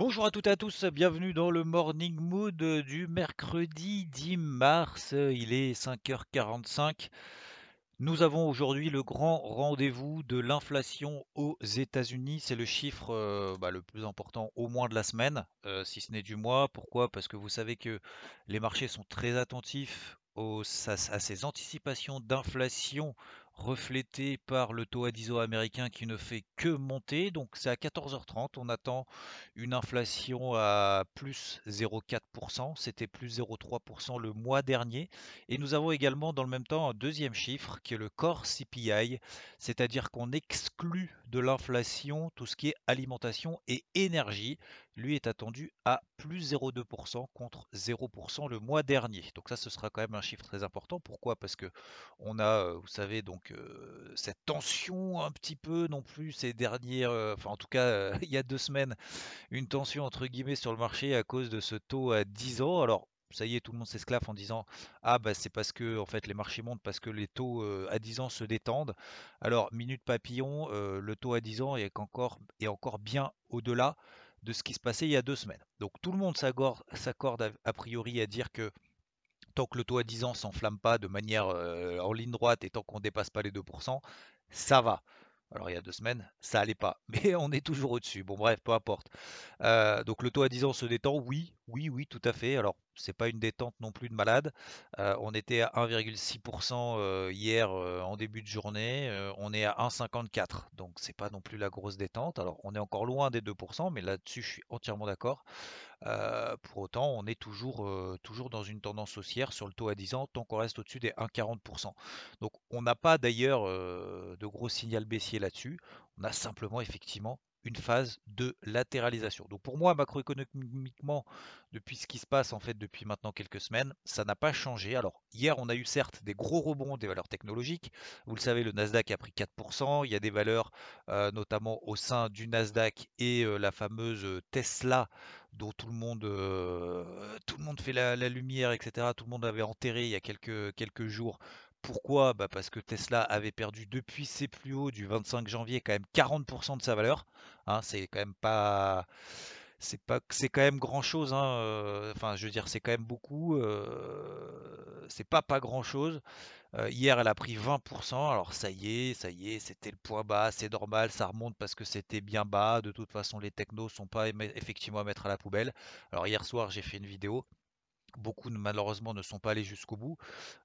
Bonjour à toutes et à tous, bienvenue dans le Morning Mood du mercredi 10 mars. Il est 5h45. Nous avons aujourd'hui le grand rendez-vous de l'inflation aux États-Unis. C'est le chiffre euh, bah, le plus important au moins de la semaine, euh, si ce n'est du mois. Pourquoi? Parce que vous savez que les marchés sont très attentifs à ces anticipations d'inflation reflété par le taux à 10 ans américain qui ne fait que monter. Donc c'est à 14h30, on attend une inflation à plus 0,4%, c'était plus 0,3% le mois dernier. Et nous avons également dans le même temps un deuxième chiffre qui est le core CPI, c'est-à-dire qu'on exclut de l'inflation tout ce qui est alimentation et énergie. Lui est attendu à plus 0,2% contre 0% le mois dernier. Donc ça ce sera quand même un chiffre très important. Pourquoi? Parce que on a, vous savez, donc cette tension un petit peu non plus ces dernières, enfin en tout cas il y a deux semaines, une tension entre guillemets sur le marché à cause de ce taux à 10 ans. Alors ça y est, tout le monde s'esclave en disant ah bah c'est parce que en fait les marchés montent parce que les taux à 10 ans se détendent. Alors minute papillon, le taux à 10 ans est encore, bien au-delà de ce qui se passait il y a deux semaines. Donc tout le monde s'accorde a priori à dire que tant que le taux à 10 ans s'enflamme pas de manière en ligne droite et tant qu'on ne dépasse pas les 2%, ça va. Alors il y a deux semaines, ça allait pas, mais on est toujours au-dessus. Bon bref, peu importe. donc le taux à 10 ans se détend, oui, oui, oui, tout à fait. Alors c'est pas une détente non plus de malade. on était à 1,6% hier en début de journée, on est à 1,54. Donc c'est pas non plus la grosse détente. Alors on est encore loin des 2%, mais là-dessus je suis entièrement d'accord. Pour autant, on est toujours, toujours dans une tendance haussière sur le taux à 10 ans tant qu'on reste au-dessus des 1,40%. Donc on n'a pas d'ailleurs de gros signal baissier là-dessus. On a simplement effectivement une phase de latéralisation. Donc pour moi, macroéconomiquement, depuis ce qui se passe en fait depuis maintenant quelques semaines, ça n'a pas changé. Alors hier, on a eu certes des gros rebonds des valeurs technologiques. Vous le savez, le Nasdaq a pris 4%. Il y a des valeurs euh, notamment au sein du Nasdaq et euh, la fameuse Tesla dont tout le monde, euh, fait la, la, lumière, etc. Tout le monde avait enterré il y a quelques, quelques jours pourquoi? Bah Parce que Tesla avait perdu depuis ses plus hauts du 25 janvier quand même 40% de sa valeur. Hein, c'est quand même pas c'est pas c'est quand même grand chose hein, enfin je veux dire c'est quand même beaucoup c'est pas pas grand chose hier elle a pris 20% alors ça y est ça y est c'était le point bas c'est normal ça remonte parce que c'était bien bas. De toute façon les technos sont pas effectivement à mettre à la poubelle. Alors hier soir j'ai fait une vidéo Beaucoup malheureusement ne sont pas allés jusqu'au bout.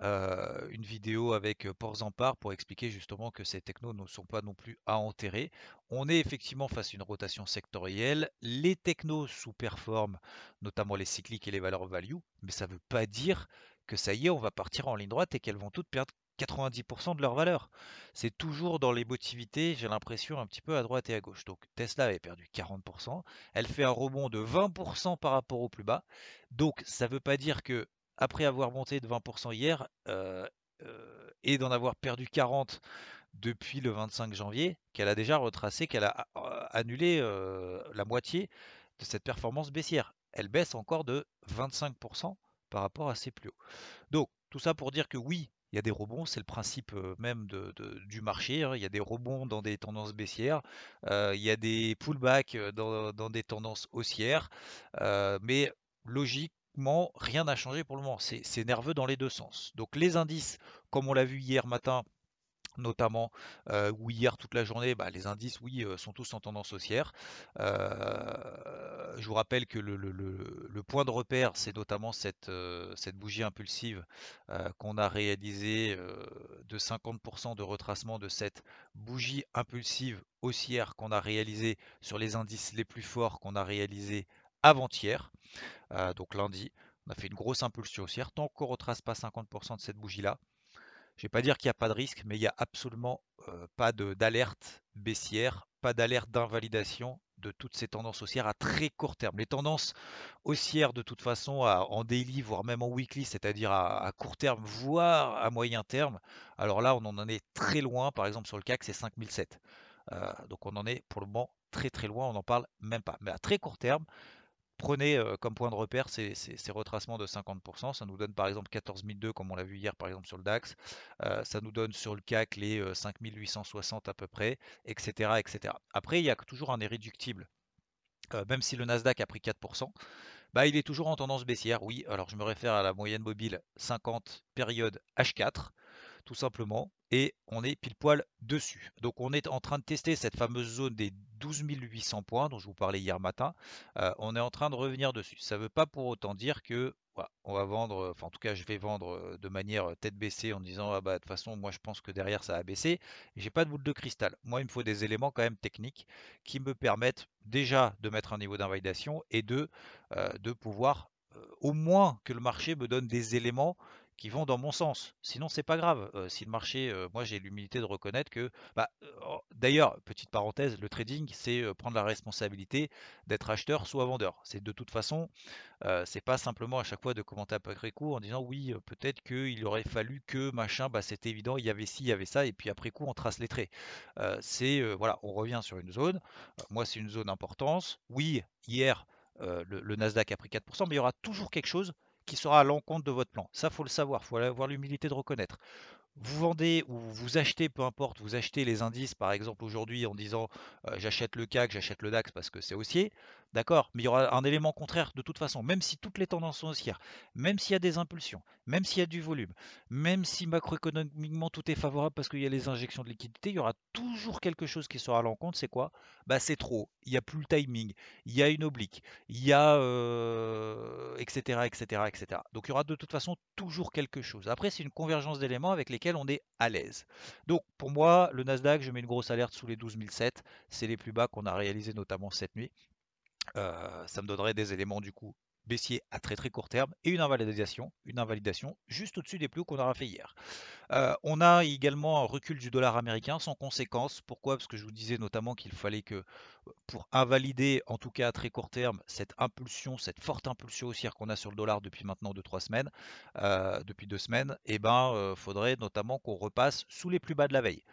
Une vidéo avec euh, Port Zampar pour expliquer justement que ces technos ne sont pas non plus à enterrer. On est effectivement face à une rotation sectorielle. Les technos sous-performent, notamment les cycliques et les valeurs value, mais ça ne veut pas dire que ça y est, on va partir en ligne droite et qu'elles vont toutes perdre 90% de leur valeur. C'est toujours dans l'émotivité, j'ai l'impression, un petit peu à droite et à gauche. Donc Tesla avait perdu 40%, elle fait un rebond de 20% par rapport au plus bas. Donc ça ne veut pas dire que après avoir monté de 20% hier euh, euh, et d'en avoir perdu 40 depuis le 25 janvier, qu'elle a déjà retracé, qu'elle a euh, annulé la moitié de cette performance baissière. Elle baisse encore de 25% par rapport à ses plus hauts. Donc tout ça pour dire que oui, il y a des rebonds, c'est le principe même de, du marché. Hein. Il y a des rebonds dans des tendances baissières, il y a des pullbacks dans, des tendances haussières, mais logiquement, rien n'a changé pour le moment. C'est nerveux dans les deux sens. Donc les indices, comme on l'a vu hier matin, notamment où hier toute la journée, bah, les indices, oui, sont tous en tendance haussière. Je vous rappelle que le, point de repère, c'est notamment cette, cette, bougie impulsive qu'on a réalisée de 50% de retracement de cette bougie impulsive haussière qu'on a réalisée sur les indices les plus forts qu'on a réalisé avant-hier, donc lundi. On a fait une grosse impulsion haussière. Tant qu'on ne retrace pas 50% de cette bougie-là, je ne vais pas dire qu'il n'y a pas de risque, mais il n'y a absolument pas d'alerte baissière pas d'alerte d'invalidation de toutes ces tendances haussières à très court terme. Les tendances haussières, de toute façon, en daily, voire même en weekly, c'est-à-dire à, court terme, voire à moyen terme, alors là, on en est très loin. Par exemple, sur le CAC, c'est 5007. Euh, donc on en est pour le moment très très loin, on n'en parle même pas. Mais à très court terme, prenez euh, comme point de repère ces, retracements de 50%. Ça nous donne par exemple 14 002 comme on l'a vu hier par exemple sur le DAX. Euh, ça nous donne sur le CAC les 5860 euh, à peu près, etc., etc. Après, il y a toujours un irréductible. même si le Nasdaq a pris 4%, bah, il est toujours en tendance baissière. Oui, alors je me réfère à la moyenne mobile 50 période H4 tout simplement, et on est pile poil dessus. Donc on est en train de tester cette fameuse zone des 12 800 points dont je vous parlais hier matin. Euh, on est en train de revenir dessus. Ça ne veut pas pour autant dire que on va vendre, enfin en tout cas je vais vendre euh, de manière euh, tête baissée en disant ah bah de toute façon moi je pense que derrière ça a baissé. J'ai pas de boule de cristal. Moi il me faut des éléments quand même techniques qui me permettent déjà de mettre un niveau d'invalidation et de, de pouvoir au moins que le marché me donne des éléments qui vont dans mon sens. Sinon, c'est pas grave. Euh, si le marché, euh, moi j'ai l'humilité de reconnaître que, bah, euh, d'ailleurs, petite parenthèse, le trading, c'est prendre la responsabilité d'être acheteur soit vendeur. C'est de toute façon, c'est pas simplement à chaque fois de commenter après coup en disant oui, peut-être qu'il aurait fallu que machin, bah, c'est évident, il y avait ci, il y avait ça, et puis après coup, on trace les traits. c'est voilà, on revient sur une zone. moi, c'est une zone d'importance. Oui, hier, le Nasdaq a pris 4%, mais il y aura toujours quelque chose qui sera à l'encontre de votre plan. Ça, faut le savoir, faut avoir l'humilité de reconnaître. Vous vendez ou vous achetez, peu importe, vous achetez les indices, par exemple aujourd'hui en disant j'achète le CAC, j'achète le DAX parce que c'est haussier, d'accord, mais il y aura un élément contraire de toute façon, même si toutes les tendances sont haussières, même s'il y a des impulsions, même s'il y a du volume, même si macroéconomiquement tout est favorable parce qu'il y a les injections de liquidité, il y aura toujours quelque chose qui sera à l'encontre, c'est quoi? Bah c'est trop, il n'y a plus le timing, il y a une oblique, il y a etc., etc., etc. Donc il y aura de toute façon toujours quelque chose. Après c'est une convergence d'éléments avec on est à l'aise. Donc pour moi, le Nasdaq, je mets une grosse alerte sous les 12007. C'est les plus bas qu'on a réalisés notamment cette nuit. Euh, ça me donnerait des éléments du coup baissier à très très court terme et une invalidation, une invalidation juste au-dessus des plus hauts qu'on aura fait hier. Euh, on a également un recul du dollar américain sans conséquence. Pourquoi? Parce que je vous disais notamment qu'il fallait que pour invalider, en tout cas à très court terme, cette impulsion, cette forte impulsion haussière qu'on a sur le dollar depuis maintenant 2-3 semaines, euh, depuis deux semaines, et eh ben euh, faudrait notamment qu'on repasse sous les plus bas de la veille.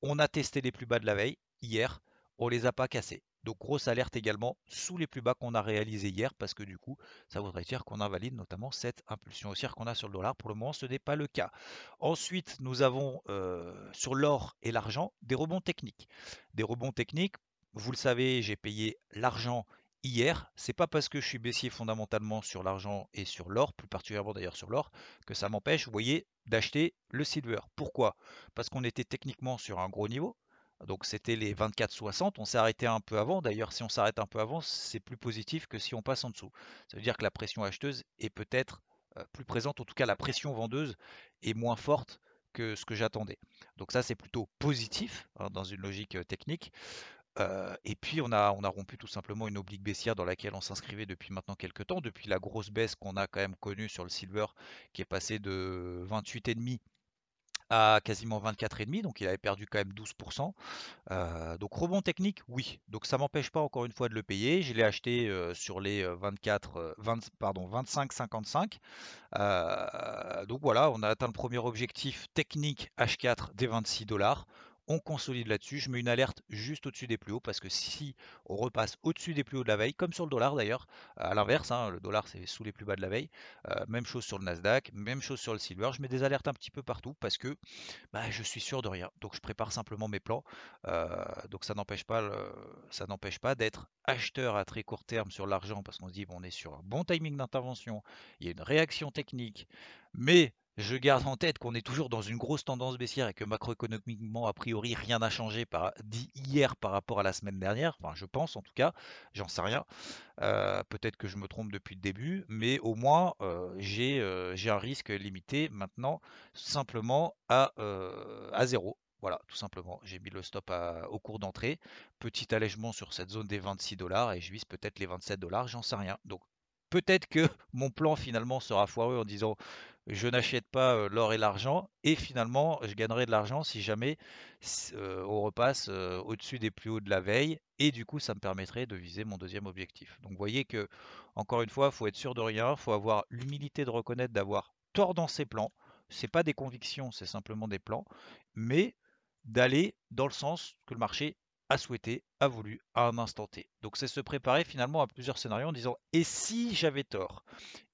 On a testé les plus bas de la veille hier, on les a pas cassés. Donc grosse alerte également sous les plus bas qu'on a réalisé hier parce que du coup ça voudrait dire qu'on invalide notamment cette impulsion haussière qu'on a sur le dollar. Pour le moment ce n'est pas le cas. Ensuite nous avons euh, sur l'or et l'argent des rebonds techniques. Des rebonds techniques, vous le savez j'ai payé l'argent hier. C'est pas parce que je suis baissier fondamentalement sur l'argent et sur l'or, plus particulièrement d'ailleurs sur l'or, que ça m'empêche, vous voyez, d'acheter le silver. Pourquoi? Parce qu'on était techniquement sur un gros niveau, donc c'était les 24-60. On s'est arrêté un peu avant. D'ailleurs, si on s'arrête un peu avant, c'est plus positif que si on passe en dessous. Ça veut dire que la pression acheteuse est peut-être euh, plus présente. En tout cas, la pression vendeuse est moins forte que ce que j'attendais. Donc ça, c'est plutôt positif hein, dans une logique euh, technique. Euh, et puis on a, rompu tout simplement une oblique baissière dans laquelle on s'inscrivait depuis maintenant quelques temps, depuis la grosse baisse qu'on a quand même connue sur le silver qui est passé de 28,5 à quasiment 24,5, donc il avait perdu quand même 12%. Euh, donc rebond technique, oui. Donc ça m'empêche pas encore une fois de le payer. Je l'ai acheté euh, sur les 24, euh, 20, pardon, 25,55. donc voilà, on a atteint le premier objectif technique H4 des 26 dollars on consolide là-dessus. Je mets une alerte juste au-dessus des plus hauts parce que si on repasse au-dessus des plus hauts de la veille, comme sur le dollar d'ailleurs, à l'inverse, hein, le dollar c'est sous les plus bas de la veille, euh, même chose sur le Nasdaq, même chose sur le silver, je mets des alertes un petit peu partout parce que bah, je suis sûr de rien. Donc je prépare simplement mes plans. Euh, donc ça n'empêche pas, ça n'empêche pas d'être acheteur à très court terme sur l'argent parce qu'on se dit bon, on est sur un bon timing d'intervention, il y a une réaction technique, mais je garde en tête qu'on est toujours dans une grosse tendance baissière et que macroéconomiquement, a priori, rien n'a changé par, par rapport à la semaine dernière. Enfin, je pense en tout cas, j'en sais rien. Euh, peut-être que je me trompe depuis le début, mais au moins euh, euh, j'ai un risque limité maintenant simplement à, à zéro. Voilà, tout simplement. J'ai mis le stop au cours d'entrée. Petit allègement sur cette zone des 26 dollars et je vise peut-être les 27 dollars, j'en sais rien. Donc peut-être que mon plan finalement sera foireux en disant je n'achète pas l'or et l'argent et finalement je gagnerai de l'argent si jamais on repasse au-dessus des plus hauts de la veille et du coup ça me permettrait de viser mon deuxième objectif. Donc vous voyez que encore une fois, il faut être sûr de rien, il faut avoir l'humilité de reconnaître d'avoir tort dans ses plans. C'est pas des convictions, c'est simplement des plans, mais d'aller dans le sens que le marché a souhaité, a voulu à un instant T. Donc c'est se préparer finalement à plusieurs scénarios en disant et si j'avais tort?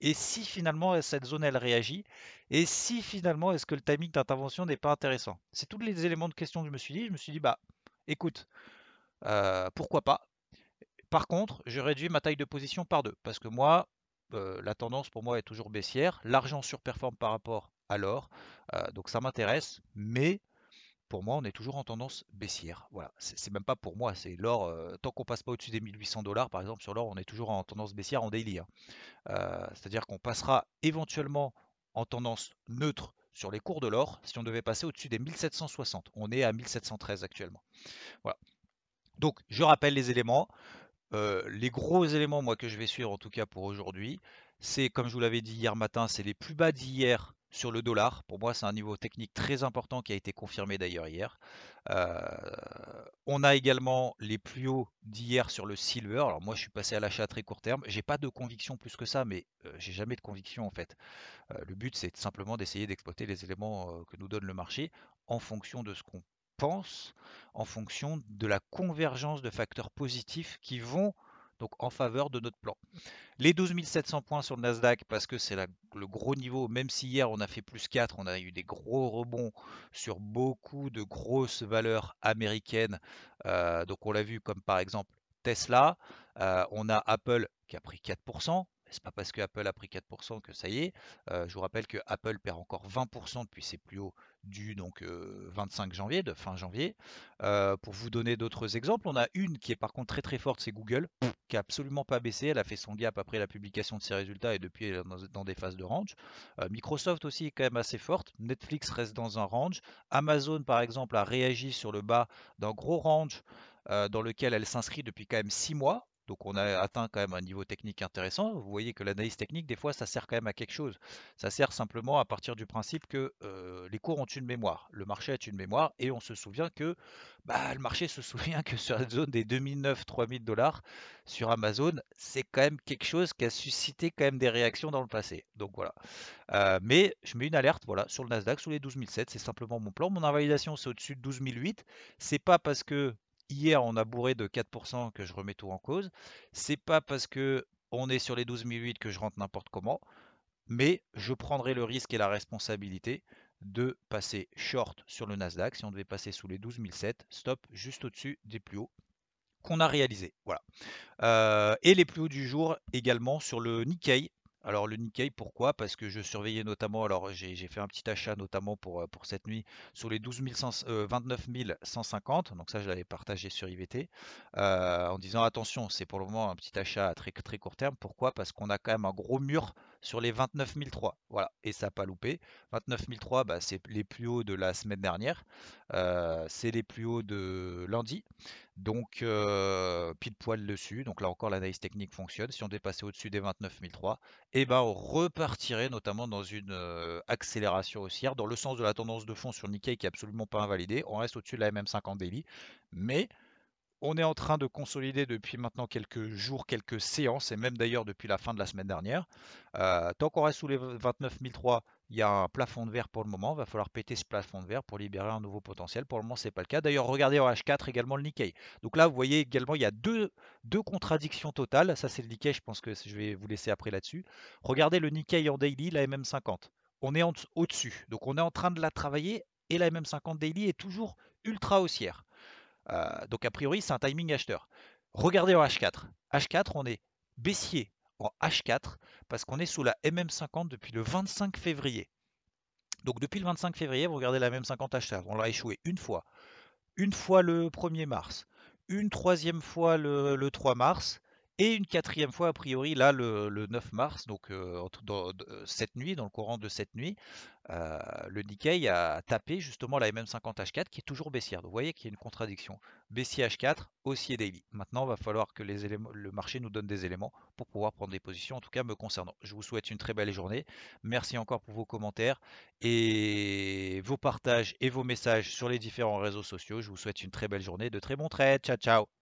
Et si finalement cette zone elle réagit? Et si finalement est-ce que le timing d'intervention n'est pas intéressant? C'est tous les éléments de question que je me suis dit. Je me suis dit bah écoute, euh, pourquoi pas? Par contre, je réduis ma taille de position par deux. Parce que moi, euh, la tendance pour moi est toujours baissière. L'argent surperforme par rapport à l'or, euh, donc ça m'intéresse, mais moi, on est toujours en tendance baissière. Voilà, c'est même pas pour moi, c'est l'or. Euh, tant qu'on passe pas au-dessus des 1800 dollars, par exemple, sur l'or, on est toujours en tendance baissière en daily. Hein. Euh, c'est-à-dire qu'on passera éventuellement en tendance neutre sur les cours de l'or si on devait passer au-dessus des 1760. On est à 1713 actuellement. Voilà. Donc, je rappelle les éléments. Euh, les gros éléments, moi, que je vais suivre en tout cas pour aujourd'hui, c'est, comme je vous l'avais dit hier matin, c'est les plus bas d'hier sur le dollar. Pour moi, c'est un niveau technique très important qui a été confirmé d'ailleurs hier. Euh, on a également les plus hauts d'hier sur le silver. Alors moi, je suis passé à l'achat à très court terme. J'ai pas de conviction plus que ça, mais euh, j'ai jamais de conviction en fait. Euh, le but, c'est simplement d'essayer d'exploiter les éléments que nous donne le marché en fonction de ce qu'on pense, en fonction de la convergence de facteurs positifs qui vont donc en faveur de notre plan. Les 12 700 points sur le Nasdaq, parce que c'est le gros niveau, même si hier on a fait plus 4, on a eu des gros rebonds sur beaucoup de grosses valeurs américaines. Euh, donc on l'a vu comme par exemple Tesla, euh, on a Apple qui a pris 4%, c'est pas parce que Apple a pris 4% que ça y est. Euh, je vous rappelle que Apple perd encore 20% depuis ses plus hauts du donc 25 janvier, de fin janvier. pour vous donner d'autres exemples, on a une qui est par contre très très forte, c'est Google, qui a absolument pas baissé. Elle a fait son gap après la publication de ses résultats et depuis elle est dans, des phases de range. Microsoft aussi est quand même assez forte. Netflix reste dans un range. Amazon par exemple a réagi sur le bas d'un gros range dans lequel elle s'inscrit depuis quand même 6 mois. Donc on a atteint quand même un niveau technique intéressant. Vous voyez que l'analyse technique, des fois, ça sert quand même à quelque chose. Ça sert simplement à partir du principe que euh, les cours ont une mémoire. Le marché a une mémoire et on se souvient que bah, le marché se souvient que sur la zone des 2009-3000 dollars sur Amazon, c'est quand même quelque chose qui a suscité quand même des réactions dans le passé. Donc voilà. Euh, mais je mets une alerte sur le Nasdaq sous les 12007, c'est simplement mon plan. Mon invalidation, c'est au-dessus de 12008. C'est pas parce que Hier, on a bourré de 4% que je remets tout en cause. C'est pas parce que on est sur les 12 008 que je rentre n'importe comment, mais je prendrai le risque et la responsabilité de passer short sur le Nasdaq si on devait passer sous les 12 007, stop juste au-dessus des plus hauts qu'on a réalisés. Voilà. Euh, et les plus hauts du jour également sur le Nikkei alors le Nikkei, pourquoi? Parce que je surveillais notamment, alors j'ai fait un petit achat notamment pour, euh, cette nuit sur les 12 29 150, donc ça je l'avais partagé sur IVT, euh, en disant attention, c'est pour le moment un petit achat à très, très court terme. Pourquoi? Parce qu'on a quand même un gros mur sur les 29 003, voilà, et ça n'a pas loupé. 29 003, bah, c'est les plus hauts de la semaine dernière, euh, c'est les plus hauts de lundi. Donc, euh, pile poil dessus. Donc là encore, l'analyse technique fonctionne. Si on dépassait au-dessus des 29 003, et ben, on repartirait notamment dans une euh, accélération haussière, dans le sens de la tendance de fond sur Nikkei qui est absolument pas invalidée. On reste au-dessus de la MM50 daily. Mais on est en train de consolider depuis maintenant quelques jours, quelques séances, et même d'ailleurs depuis la fin de la semaine dernière. Euh, tant qu'on reste sous les 29 003, il y a un plafond de verre pour le moment. Il va falloir péter ce plafond de verre pour libérer un nouveau potentiel. Pour le moment, ce n'est pas le cas. D'ailleurs, regardez en H4 également le Nikkei. Donc là, vous voyez également, il y a deux, deux contradictions totales. Ça, c'est le Nikkei. Je pense que je vais vous laisser après là-dessus. Regardez le Nikkei en daily, la MM50. On est au-dessus. Donc on est en train de la travailler et la MM50 daily est toujours ultra haussière. Euh, donc a priori, c'est un timing acheteur. Regardez en H4. H4, on est baissier en H4 parce qu'on est sous la MM50 depuis le 25 février. Donc depuis le 25 février, vous regardez la MM50 H4. On l'a échoué une fois. Une fois le 1er mars. Une troisième fois le, 3 mars. Et une quatrième fois, a priori, là, le, 9 mars, donc cette nuit, dans le courant de cette nuit, le Nikkei a tapé justement la MM50H4 qui est toujours baissière. Donc vous voyez qu'il y a une contradiction. Baissier H4, haussier daily. Maintenant, il va falloir que le marché nous donne des éléments pour pouvoir prendre des positions, en tout cas me concernant. Je vous souhaite une très belle journée. Merci encore pour vos commentaires et vos partages et vos messages sur les différents réseaux sociaux. Je vous souhaite une très belle journée, de très bons trades. Ciao, ciao.